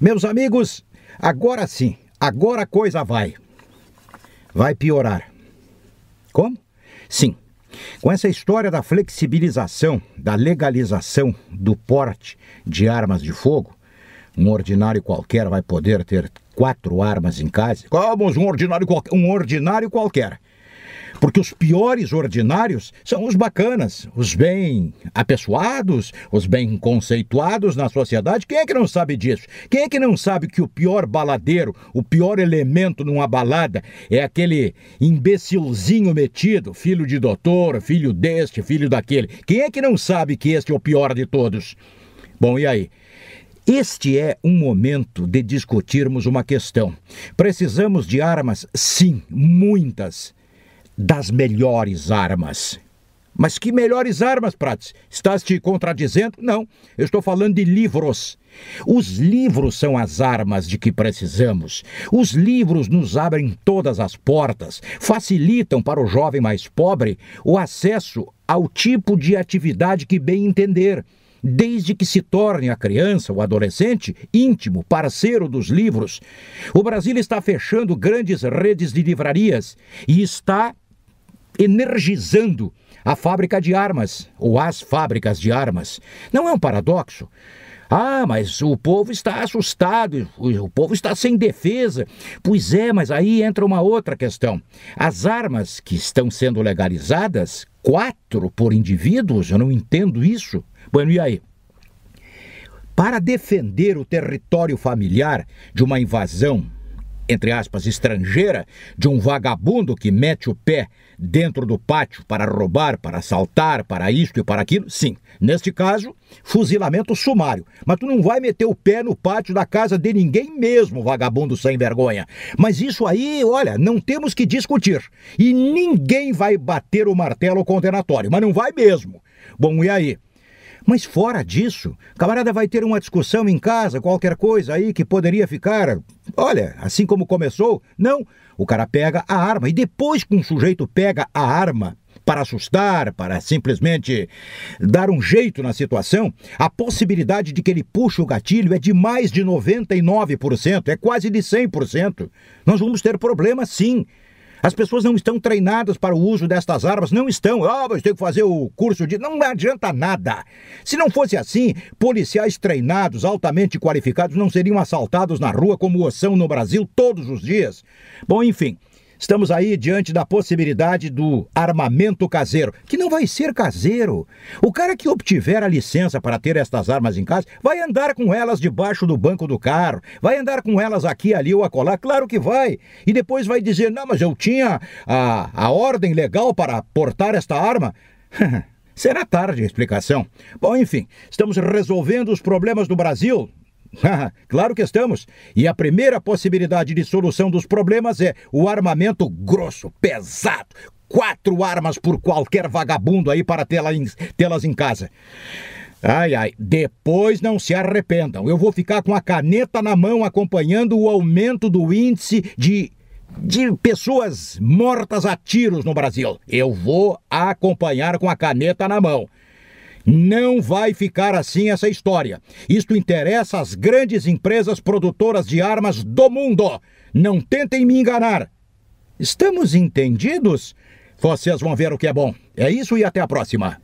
Meus amigos, agora sim, agora a coisa vai. Vai piorar. Como? Sim. Com essa história da flexibilização, da legalização do porte de armas de fogo, um ordinário qualquer vai poder ter quatro armas em casa. Como um ordinário qualquer? Um ordinário qualquer. Porque os piores ordinários são os bacanas, os bem apessoados, os bem conceituados na sociedade. Quem é que não sabe disso? Quem é que não sabe que o pior baladeiro, o pior elemento numa balada é aquele imbecilzinho metido, filho de doutor, filho deste, filho daquele? Quem é que não sabe que este é o pior de todos? Bom, e aí? Este é um momento de discutirmos uma questão. Precisamos de armas? Sim, muitas das melhores armas. Mas que melhores armas, Prates? Estás te contradizendo? Não, eu estou falando de livros. Os livros são as armas de que precisamos. Os livros nos abrem todas as portas, facilitam para o jovem mais pobre o acesso ao tipo de atividade que bem entender desde que se torne a criança ou adolescente íntimo, parceiro dos livros. O Brasil está fechando grandes redes de livrarias e está energizando a fábrica de armas, ou as fábricas de armas. Não é um paradoxo? Ah, mas o povo está assustado, o povo está sem defesa. Pois é, mas aí entra uma outra questão. As armas que estão sendo legalizadas, quatro por indivíduos, eu não entendo isso. Bueno, e aí? Para defender o território familiar de uma invasão entre aspas, estrangeira, de um vagabundo que mete o pé dentro do pátio para roubar, para assaltar, para isto e para aquilo, sim. Neste caso, fuzilamento sumário. Mas tu não vai meter o pé no pátio da casa de ninguém mesmo, vagabundo sem vergonha. Mas isso aí, olha, não temos que discutir. E ninguém vai bater o martelo condenatório, mas não vai mesmo. Bom, e aí? Mas fora disso, camarada vai ter uma discussão em casa, qualquer coisa aí que poderia ficar, olha, assim como começou. Não, o cara pega a arma e depois que um sujeito pega a arma para assustar, para simplesmente dar um jeito na situação, a possibilidade de que ele puxe o gatilho é de mais de 99%, é quase de 100%. Nós vamos ter problemas sim. As pessoas não estão treinadas para o uso destas armas, não estão. Ah, mas tem que fazer o curso de. Não adianta nada. Se não fosse assim, policiais treinados, altamente qualificados, não seriam assaltados na rua como o são no Brasil todos os dias. Bom, enfim. Estamos aí diante da possibilidade do armamento caseiro, que não vai ser caseiro. O cara que obtiver a licença para ter estas armas em casa vai andar com elas debaixo do banco do carro, vai andar com elas aqui, ali ou acolá, claro que vai. E depois vai dizer: não, mas eu tinha a, a ordem legal para portar esta arma. Será tarde a explicação. Bom, enfim, estamos resolvendo os problemas do Brasil claro que estamos. E a primeira possibilidade de solução dos problemas é o armamento grosso, pesado. Quatro armas por qualquer vagabundo aí para tê-las em casa. Ai, ai, depois não se arrependam. Eu vou ficar com a caneta na mão acompanhando o aumento do índice de de pessoas mortas a tiros no Brasil. Eu vou acompanhar com a caneta na mão. Não vai ficar assim essa história. Isto interessa às grandes empresas produtoras de armas do mundo. Não tentem me enganar. Estamos entendidos? Vocês vão ver o que é bom. É isso e até a próxima.